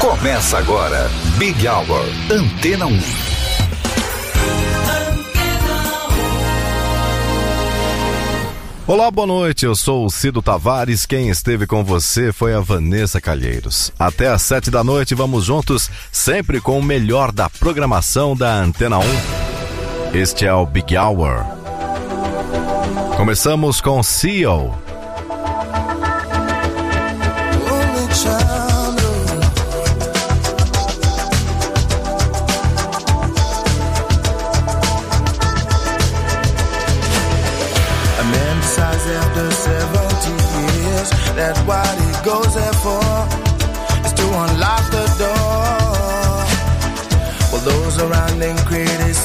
Começa agora, Big Hour, Antena 1. Olá, boa noite. Eu sou o Cido Tavares. Quem esteve com você foi a Vanessa Calheiros. Até às sete da noite vamos juntos, sempre com o melhor da programação da Antena 1. Este é o Big Hour. Começamos com CEO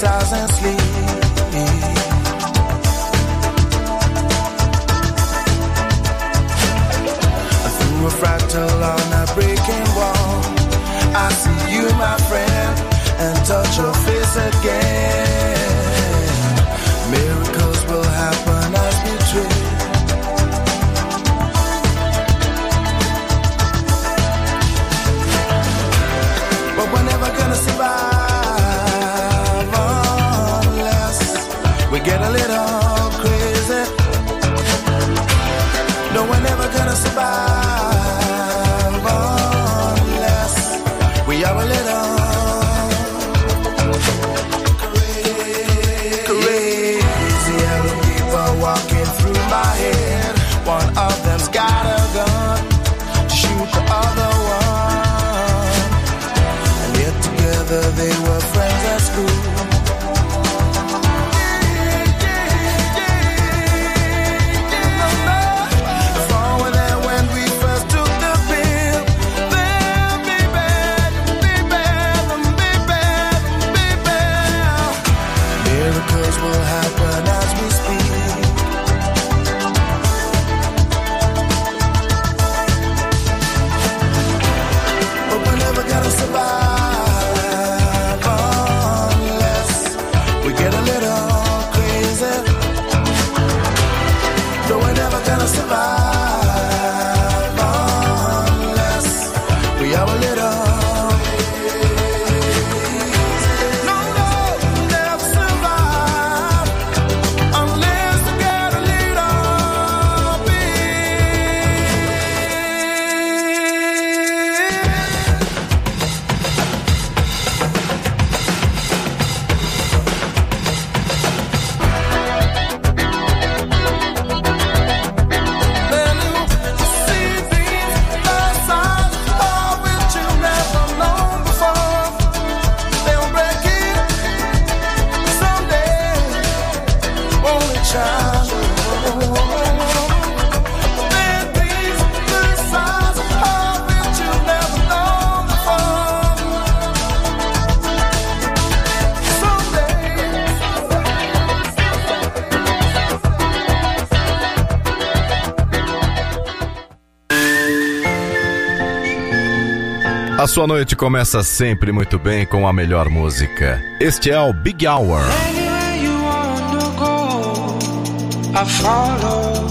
doesn't sleep. Through a fractal on a breaking wall, I see you, my friend, and touch your face again. Sua noite começa sempre muito bem com a melhor música. Este é o Big Hour. I follow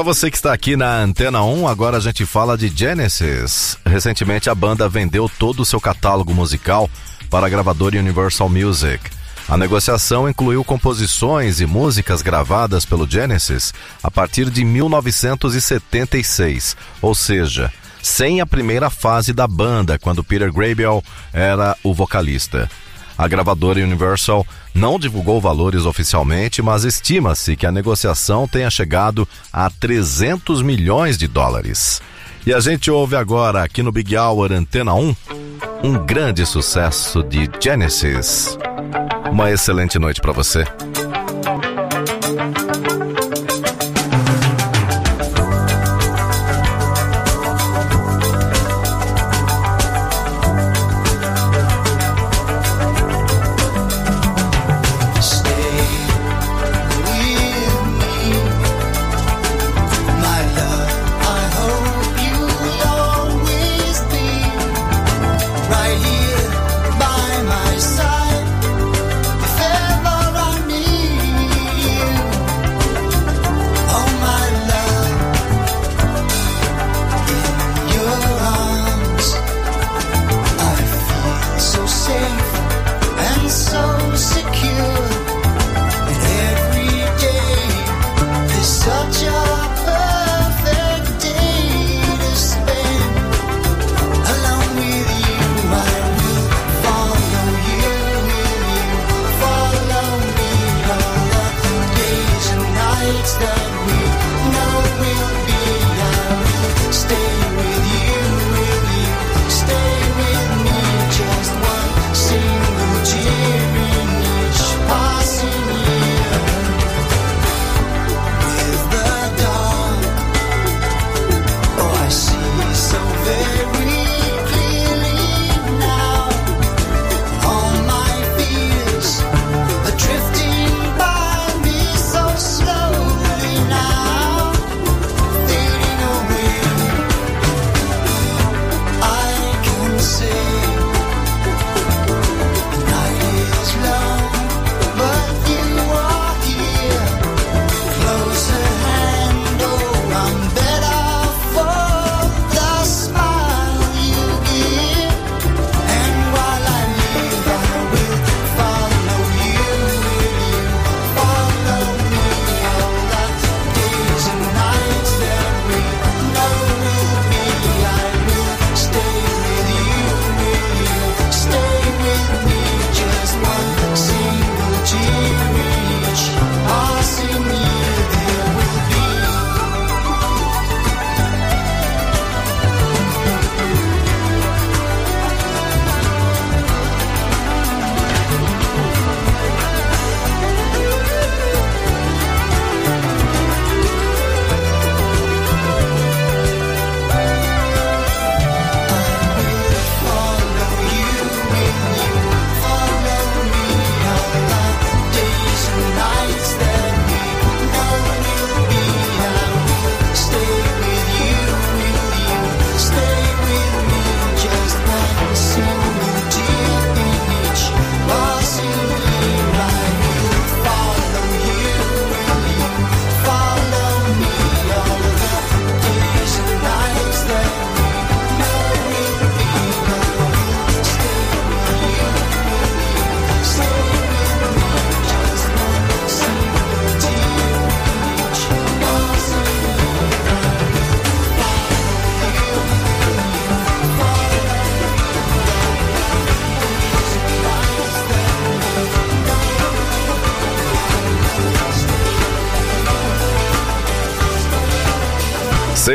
Para você que está aqui na Antena 1. Agora a gente fala de Genesis. Recentemente a banda vendeu todo o seu catálogo musical para a gravadora Universal Music. A negociação incluiu composições e músicas gravadas pelo Genesis a partir de 1976, ou seja, sem a primeira fase da banda, quando Peter Gabriel era o vocalista. A gravadora Universal não divulgou valores oficialmente, mas estima-se que a negociação tenha chegado a 300 milhões de dólares. E a gente ouve agora aqui no Big Hour Antena 1 um grande sucesso de Genesis. Uma excelente noite para você.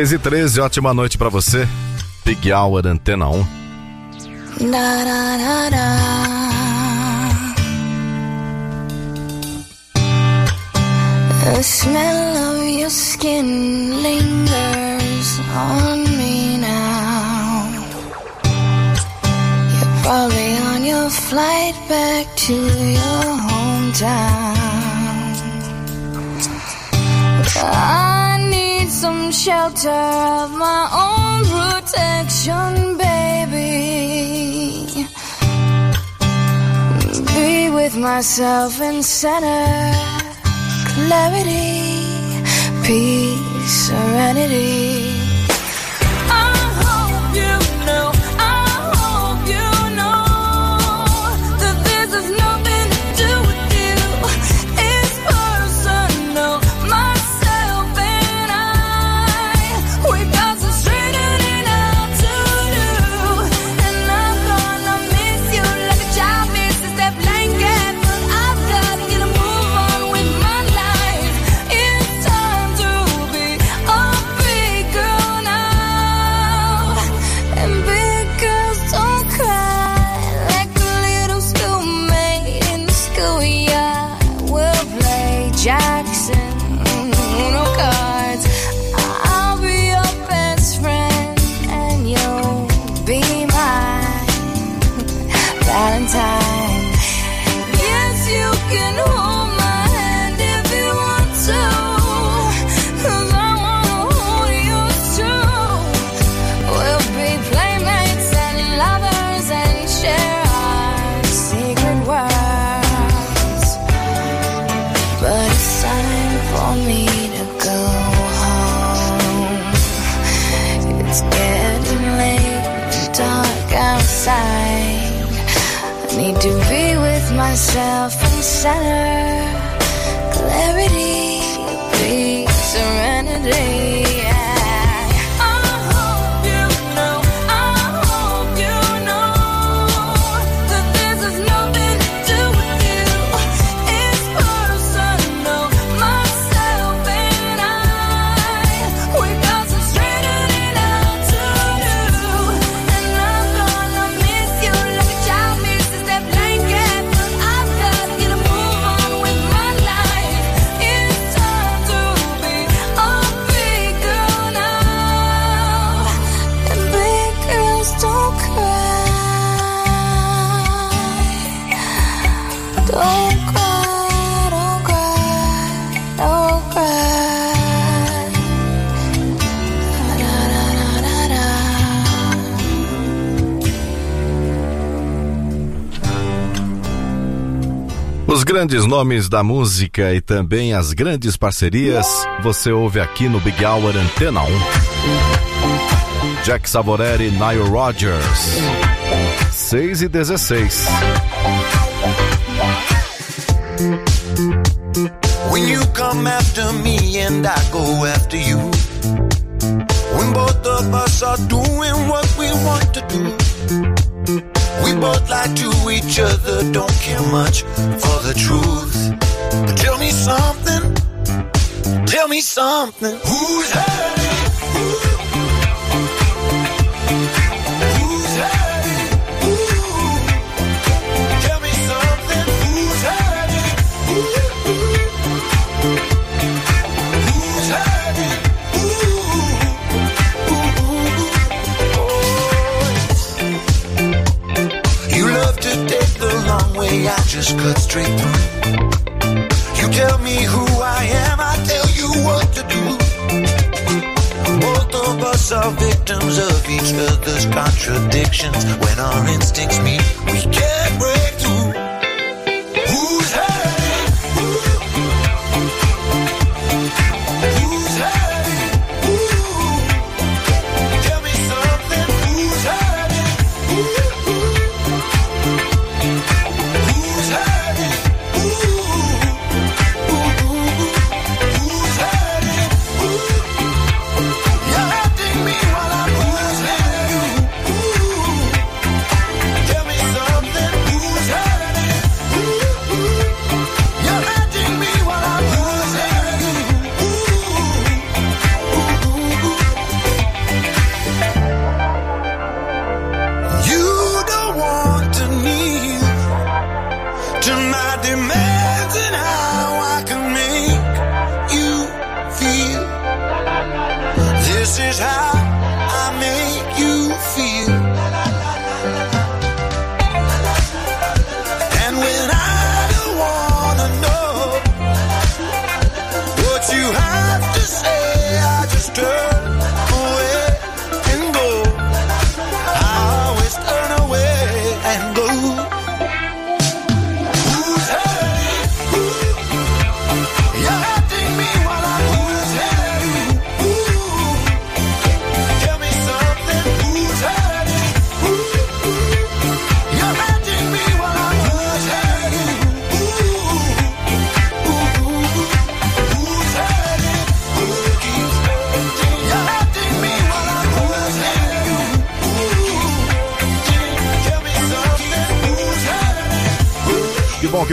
10 e 13, ótima noite para você. Big Hour Antena 1. Da, da, da, The smell of your skin lingers on me now. You're probably on your flight back to your hometown. I some shelter of my own protection, baby. Be with myself in center, clarity, peace, serenity. Os grandes nomes da música e também as grandes parcerias você ouve aqui no Big Hour Antena 1. Jack Savoreri, Nile Rodgers. 6 e 16. When you come after me and I go after you. When both of us are doing what we want to do. both lie to each other, don't care much for the truth. But tell me something, tell me something. Who's hurting? Who's me I just cut straight through. You tell me who I am, I tell you what to do. Both of us are victims of each other's contradictions. When our instincts meet, we get.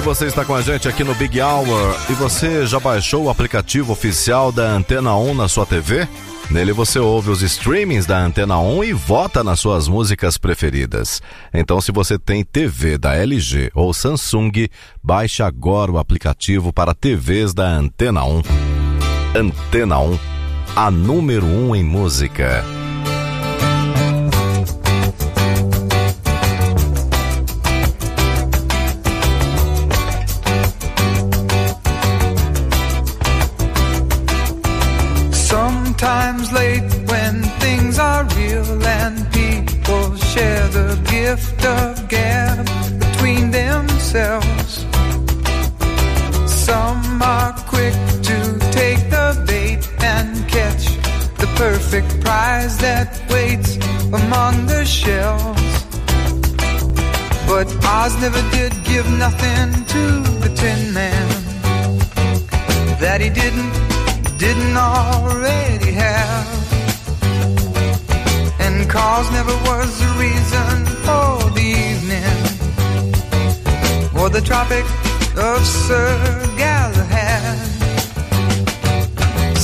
Você está com a gente aqui no Big Hour. E você já baixou o aplicativo oficial da Antena 1 na sua TV? Nele você ouve os streamings da Antena 1 e vota nas suas músicas preferidas. Então, se você tem TV da LG ou Samsung, baixe agora o aplicativo para TVs da Antena 1. Antena 1, a número 1 em música. Sometimes late when things are real and people share the gift of gab between themselves. Some are quick to take the bait and catch the perfect prize that waits among the shells. But Oz never did give nothing to the Tin Man that he didn't didn't already have. And cause never was the reason for the evening or the Tropic of Sir Galahad.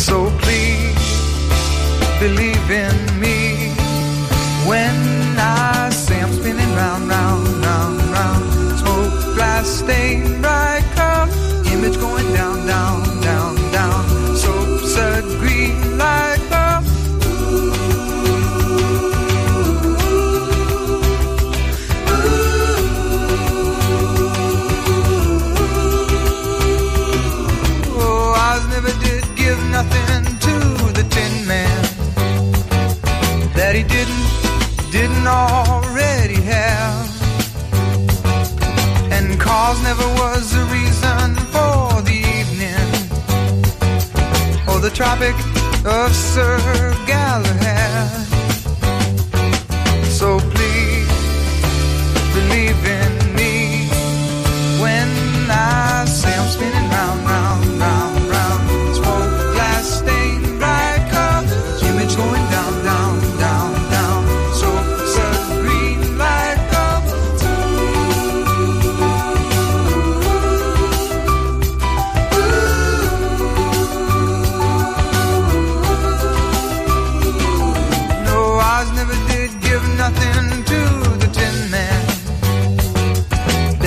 So please believe in me when I say I'm spinning round, round, round, round. Smoke glass stained never was the reason for the evening or the Tropic of Sir Galahad.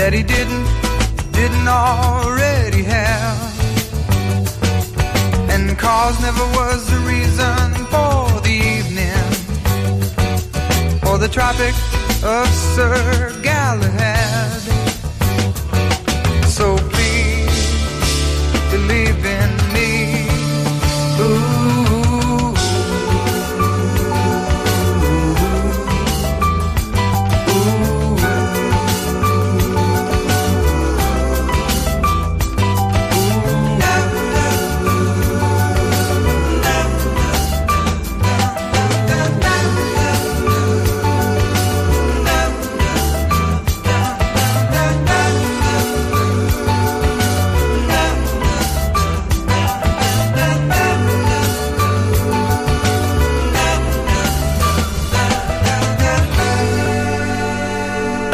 That he didn't, didn't already have. And cause never was the reason for the evening or the Tropic of Sir Galahad.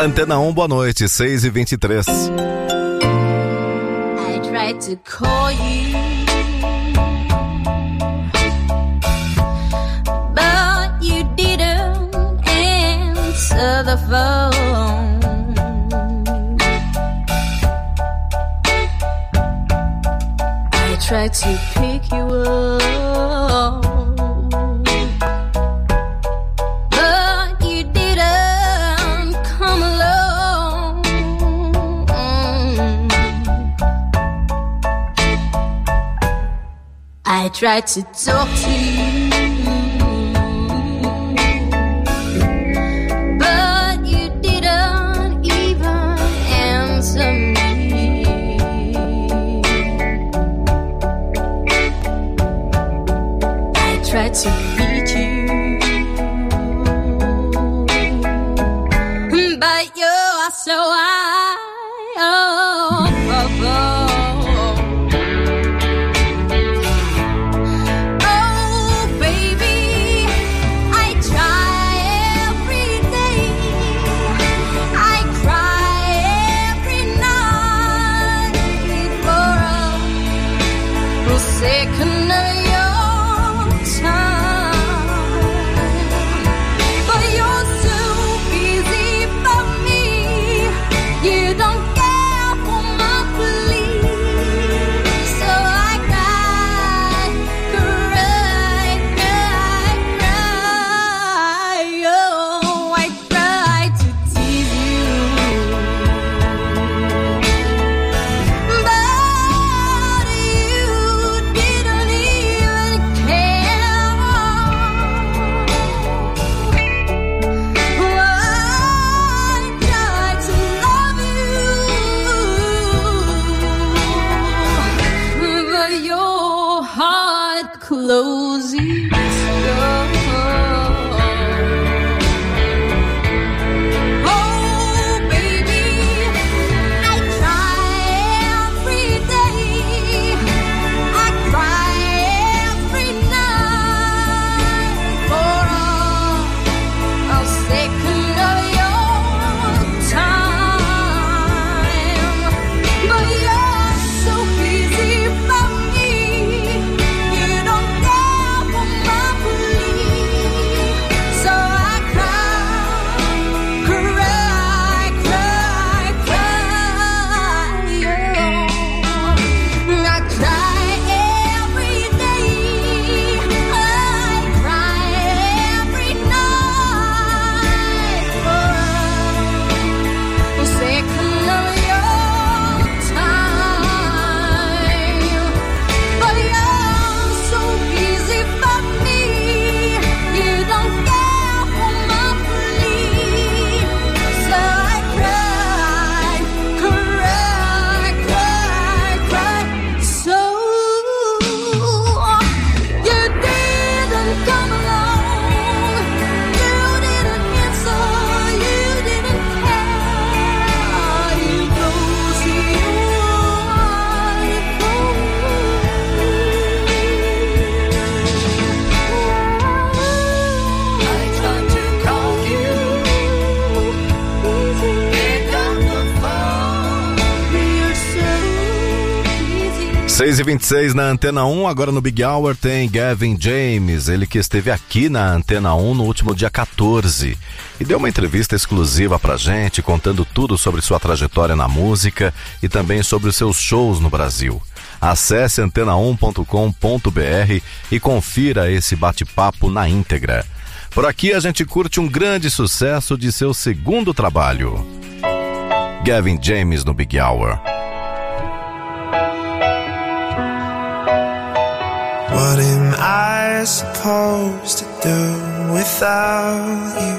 Antena 1, boa noite, 6 e 23 I tried to call you, answer the phone. To pick you up. Tried to talk to you, but you didn't even answer me. I tried to 26 na Antena 1, agora no Big Hour tem Gavin James, ele que esteve aqui na Antena 1 no último dia 14 e deu uma entrevista exclusiva pra gente, contando tudo sobre sua trajetória na música e também sobre os seus shows no Brasil. Acesse antena1.com.br e confira esse bate-papo na íntegra. Por aqui a gente curte um grande sucesso de seu segundo trabalho. Gavin James no Big Hour. What am I supposed to do without you?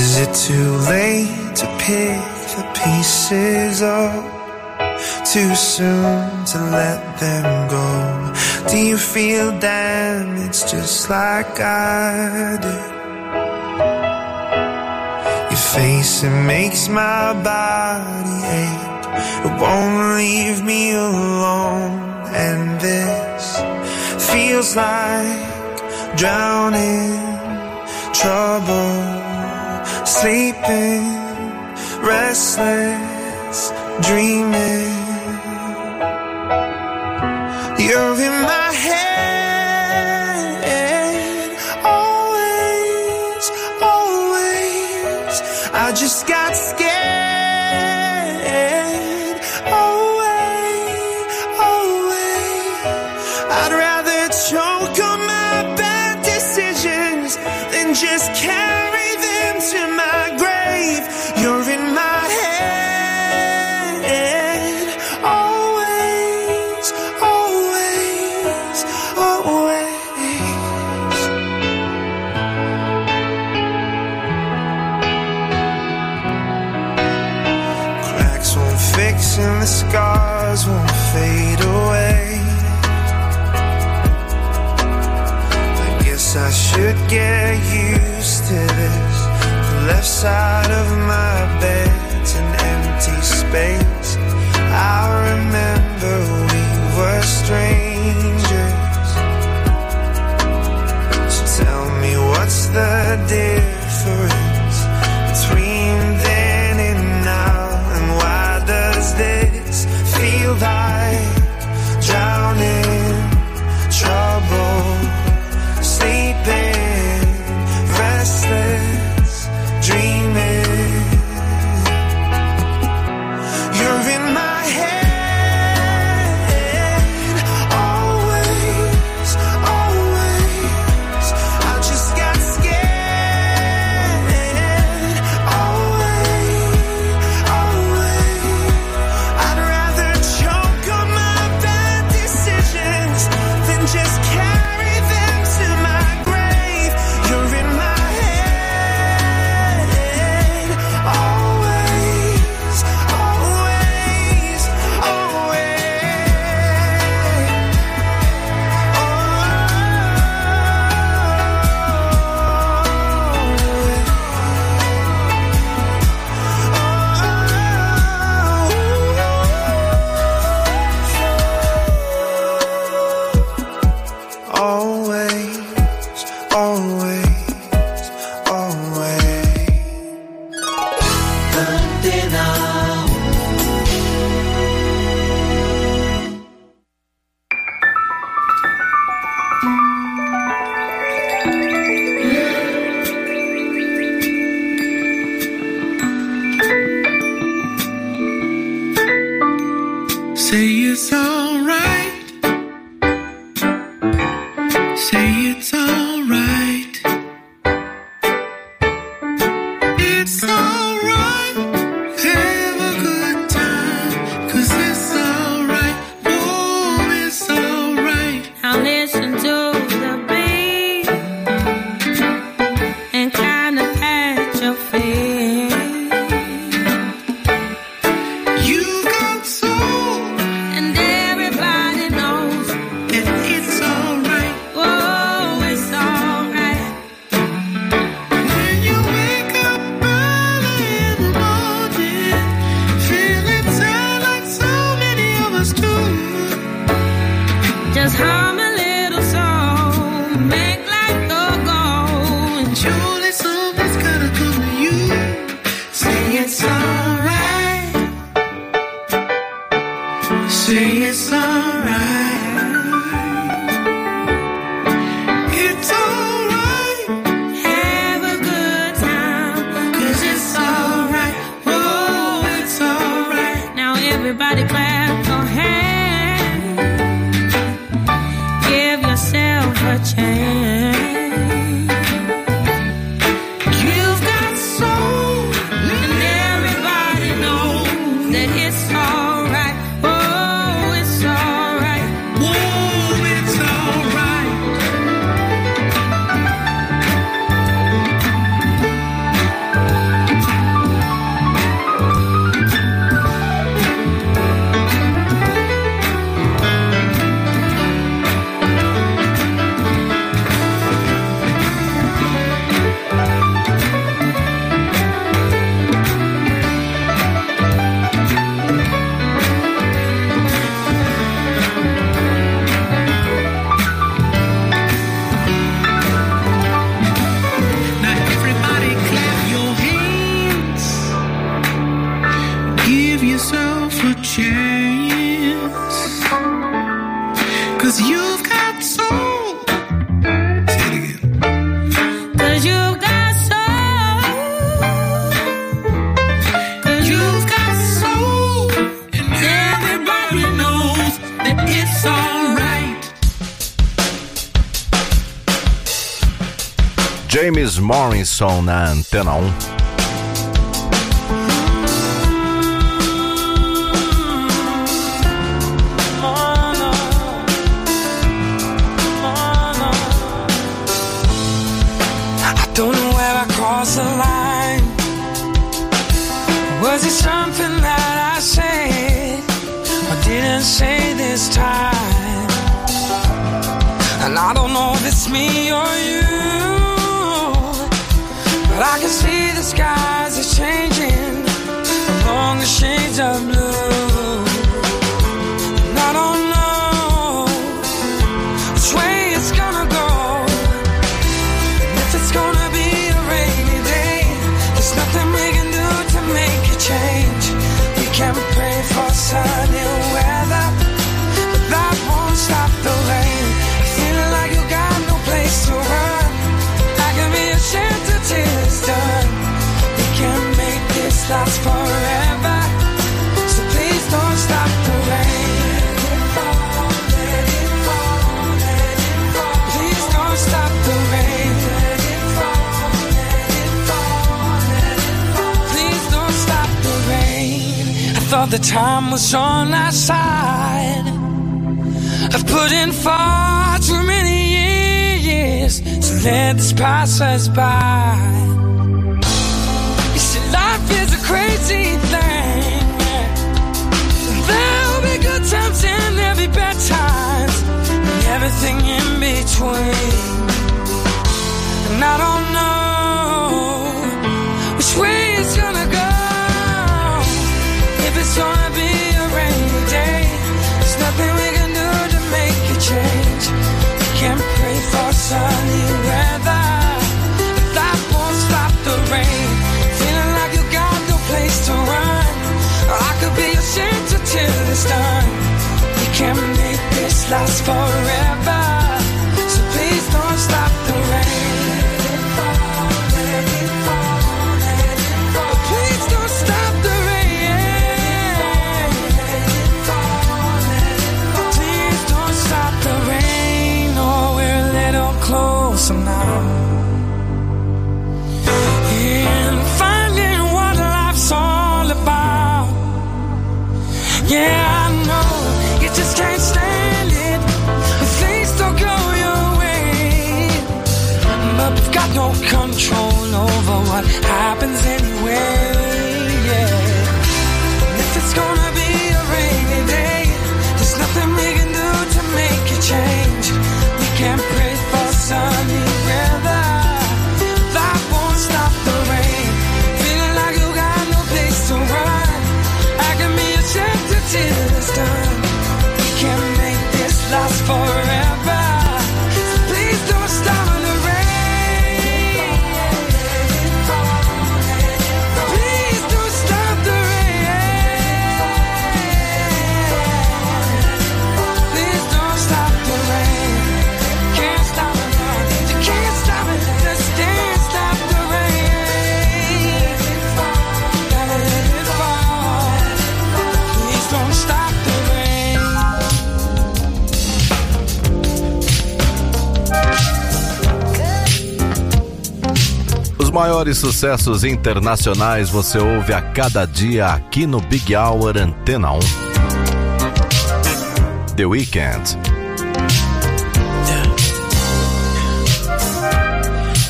Is it too late to pick the pieces up? Too soon to let them go? Do you feel damaged just like I do? Your face, it makes my body ache. It won't leave me alone. And this feels like drowning, trouble, sleeping, restless, dreaming. You're in side of my bed's an empty space. I remember we were strangers. So tell me what's the difference James Morrison na Antena um. 1. crossed the line? Was it something that I said or didn't say this time? And I don't know if it's me or you. the time was on our side. I've put in far too many years to let this pass us by. You see, life is a crazy thing. There'll be good times and there'll be bad times, and everything in between. And I don't last forever. what happens anyway. Yeah. And if it's gonna be a rainy day, there's nothing we can do to make it change. We can't pray for sunny weather. That won't stop the rain. Feeling like you got no place to run. I can be till it's done. We can make this last forever. maiores sucessos internacionais você ouve a cada dia aqui no Big Hour Antena 1. The Weekend.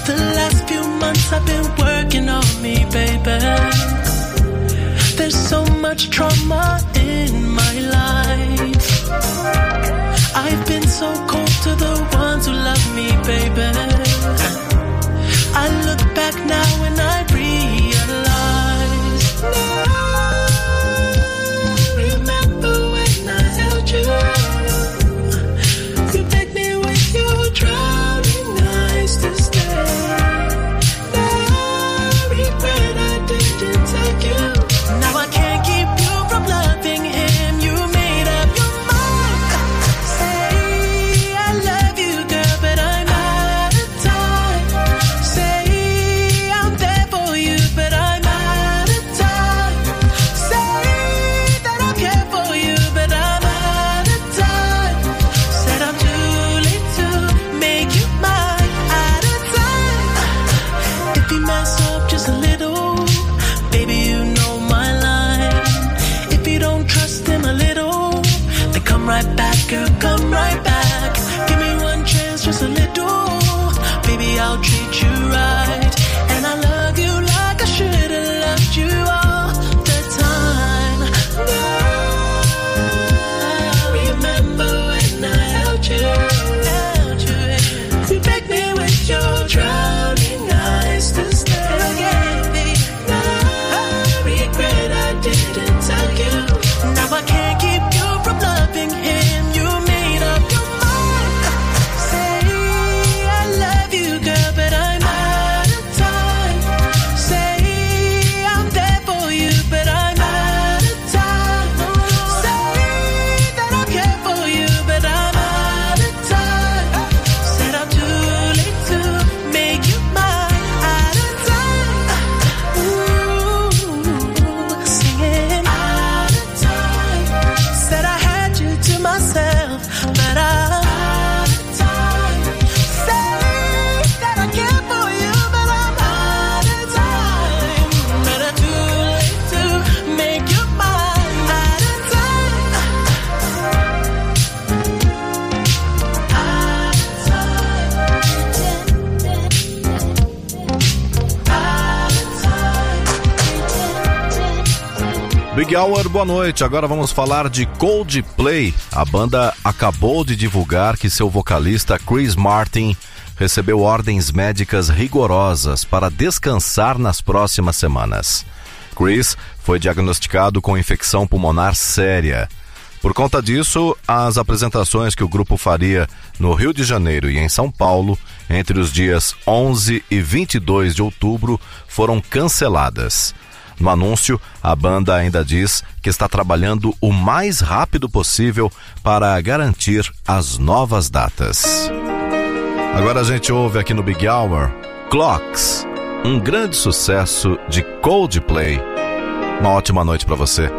The last few months I've been working on me, baby. There's so much trauma in my life. I've been so cold to the ones who love me, baby. I look back. boa noite. Agora vamos falar de Coldplay. A banda acabou de divulgar que seu vocalista Chris Martin recebeu ordens médicas rigorosas para descansar nas próximas semanas. Chris foi diagnosticado com infecção pulmonar séria. Por conta disso, as apresentações que o grupo faria no Rio de Janeiro e em São Paulo, entre os dias 11 e 22 de outubro, foram canceladas. No anúncio, a banda ainda diz que está trabalhando o mais rápido possível para garantir as novas datas. Agora a gente ouve aqui no Big Hour Clocks, um grande sucesso de Coldplay. Uma ótima noite para você.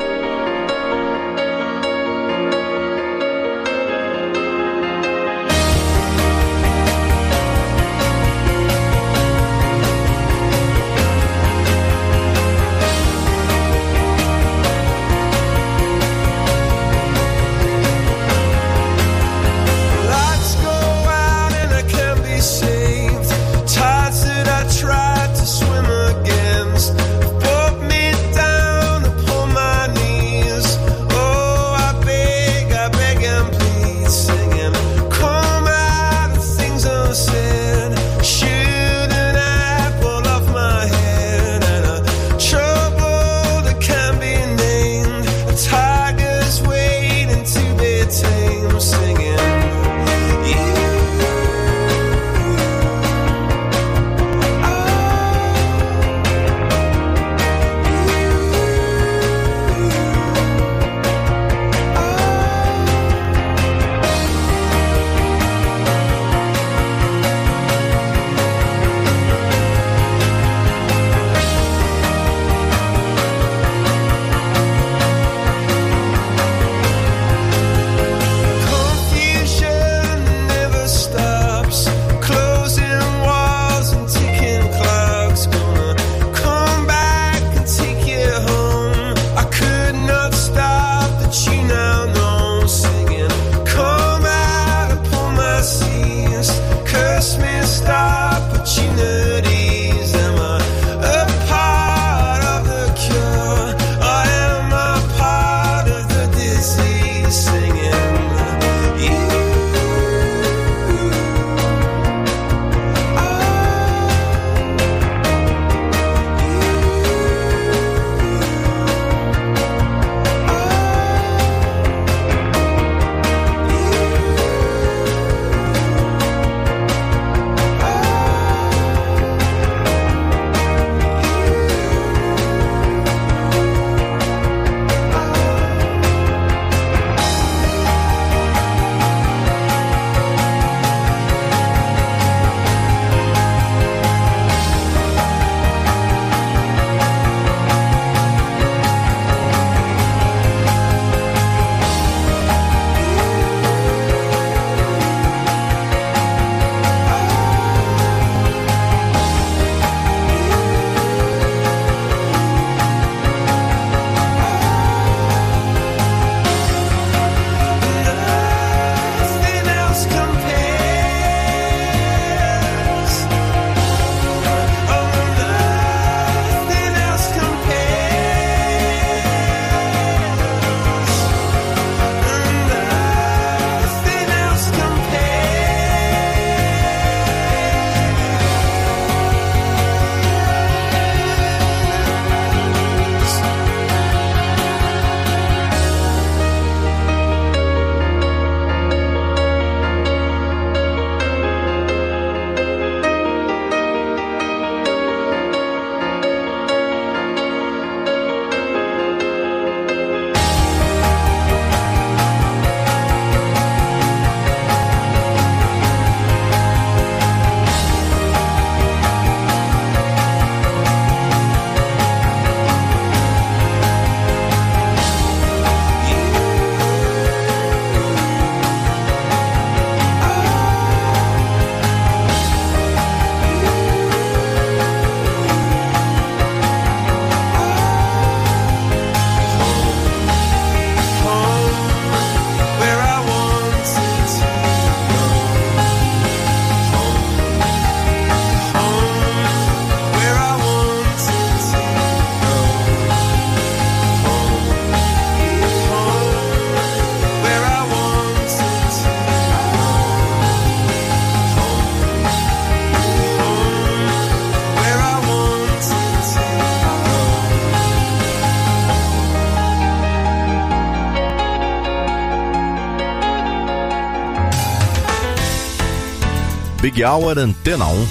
Big Hour Antena 1.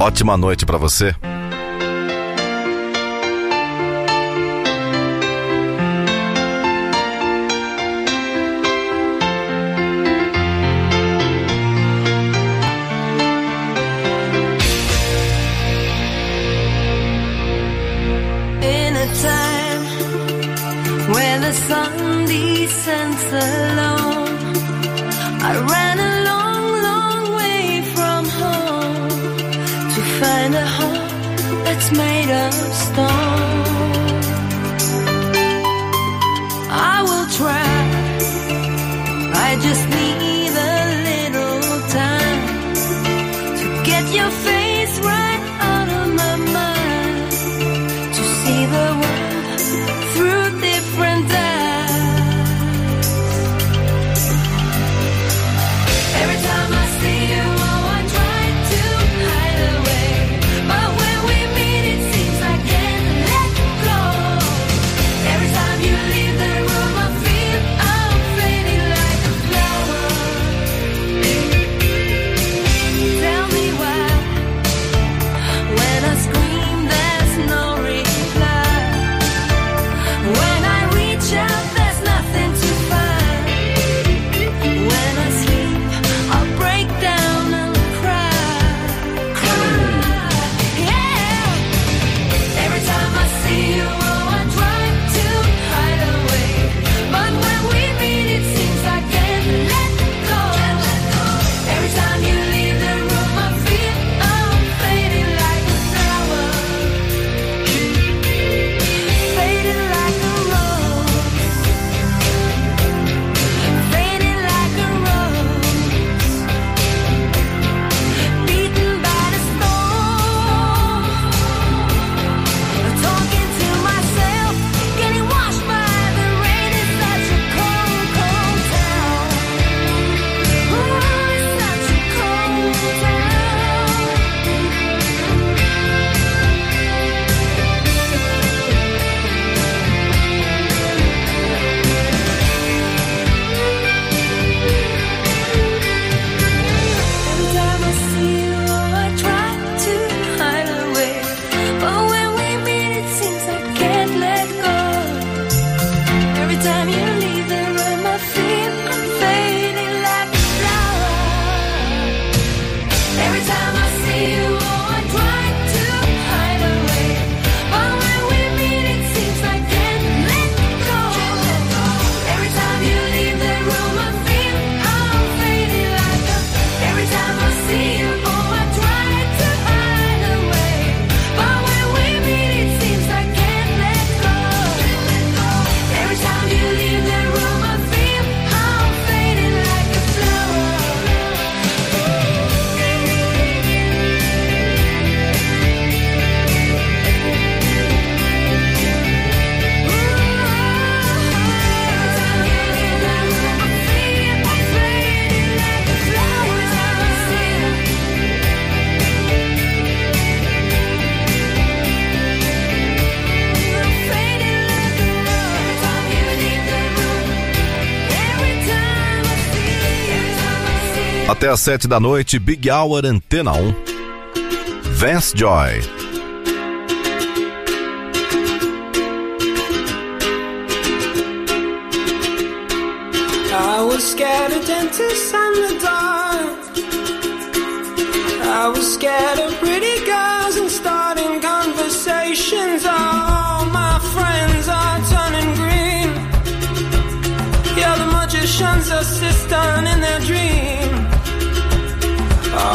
Ótima noite para você. Até às sete da noite, Big Hour Antena 1. Vance Joy. I was scared of dentists and the dark. I was scared of pretty girls and starting conversations. All my friends are turning green. Yeah, the magician's assistant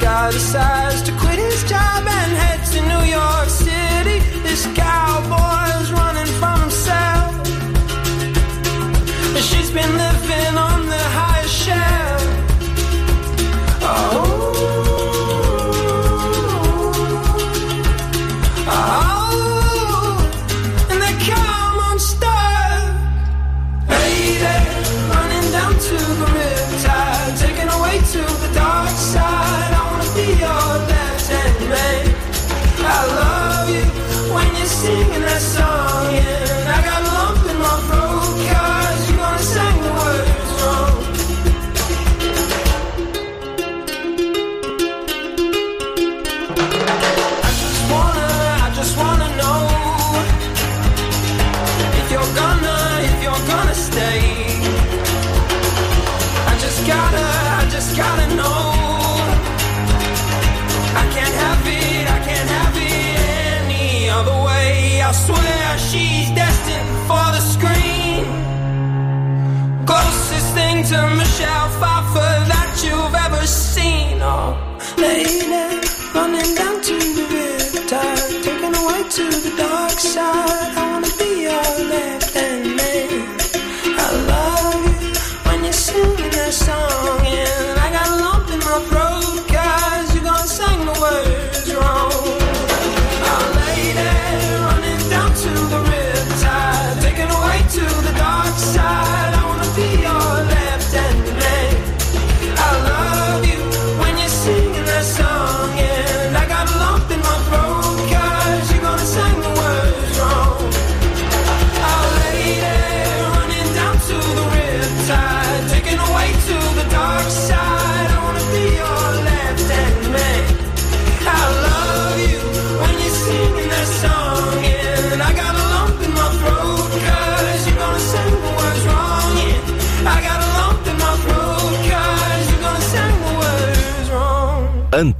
guy decides to quit his job and head to New York City. This cowboy's running from himself. She's been living on the high.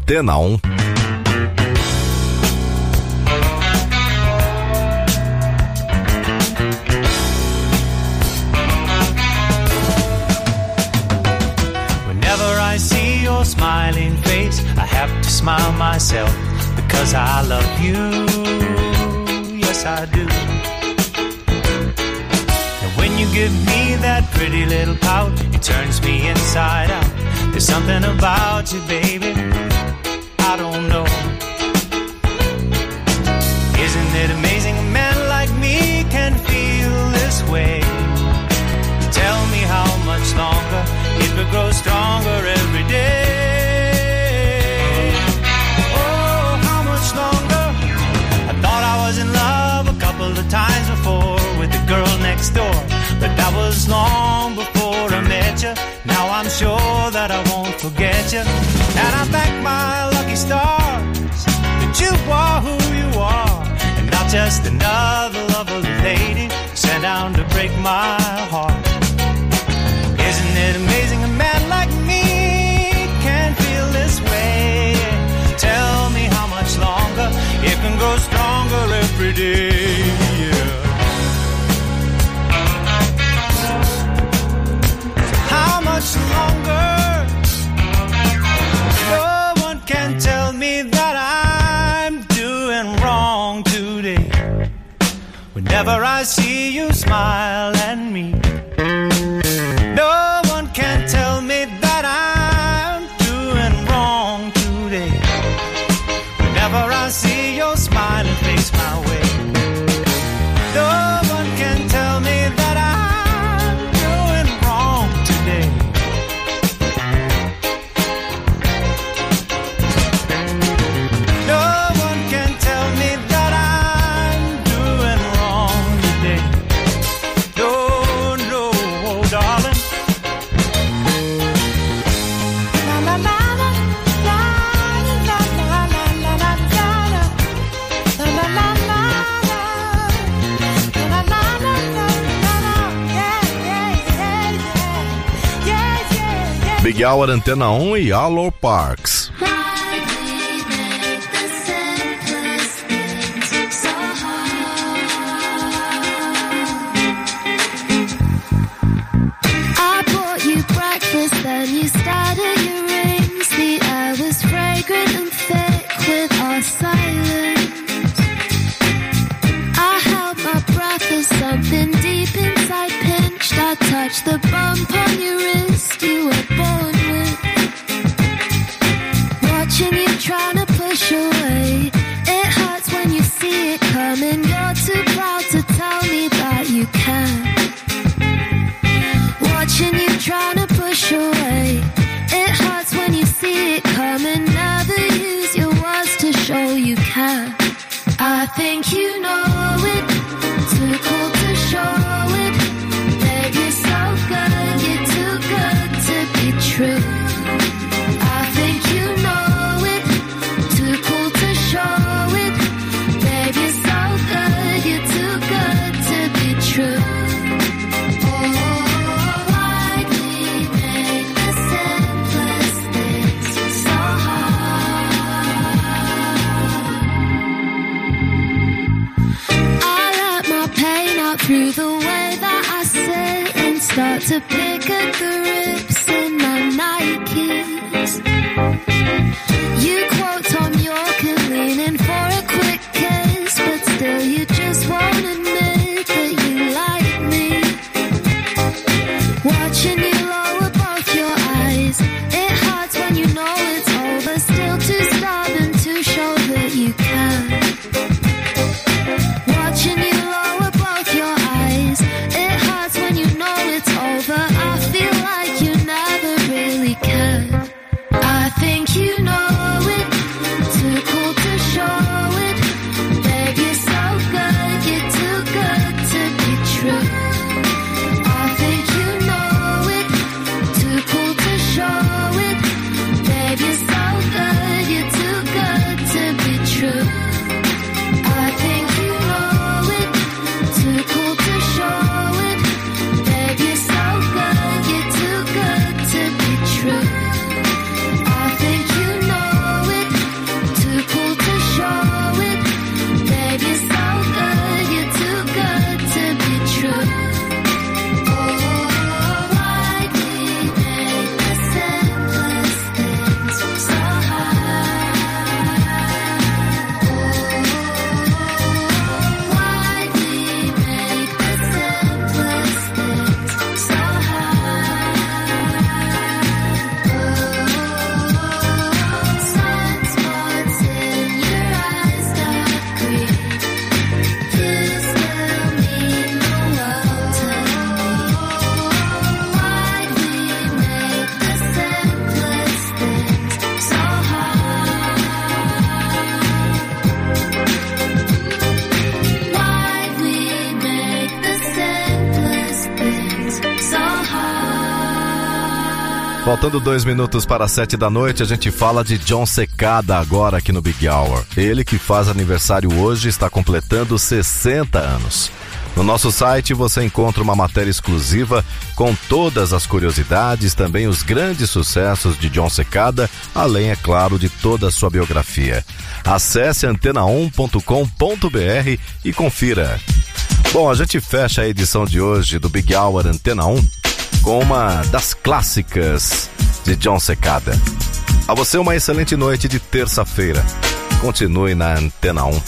Antena 1. Whenever I see your smiling face, I have to smile myself because I love you. Yes, I do. And when you give me that pretty little pout, it turns me inside out. There's something about you, baby no. Isn't it amazing a man like me can feel this way? Tell me how much longer it will grow stronger every day. Oh, how much longer? I thought I was in love a couple of times before with the girl next door, but that was long before I met you. Now I'm sure that I won't forget you. And I thank my life stars that you are who you are, and not just another lovely lady sent down to break my heart. Isn't it amazing a man like me can feel this way? Tell me how much longer it can grow stronger every day. Yeah. How much longer? I see you smile. Happy Hour Antena 1 e Alor Parks. I bought you breakfast, then you started the Faltando dois minutos para as sete da noite, a gente fala de John Secada agora aqui no Big Hour. Ele que faz aniversário hoje está completando 60 anos. No nosso site você encontra uma matéria exclusiva com todas as curiosidades, também os grandes sucessos de John Secada, além, é claro, de toda a sua biografia. Acesse antena1.com.br e confira. Bom, a gente fecha a edição de hoje do Big Hour Antena 1 com uma das clássicas de John Secada. A você uma excelente noite de terça-feira. Continue na Antena 1.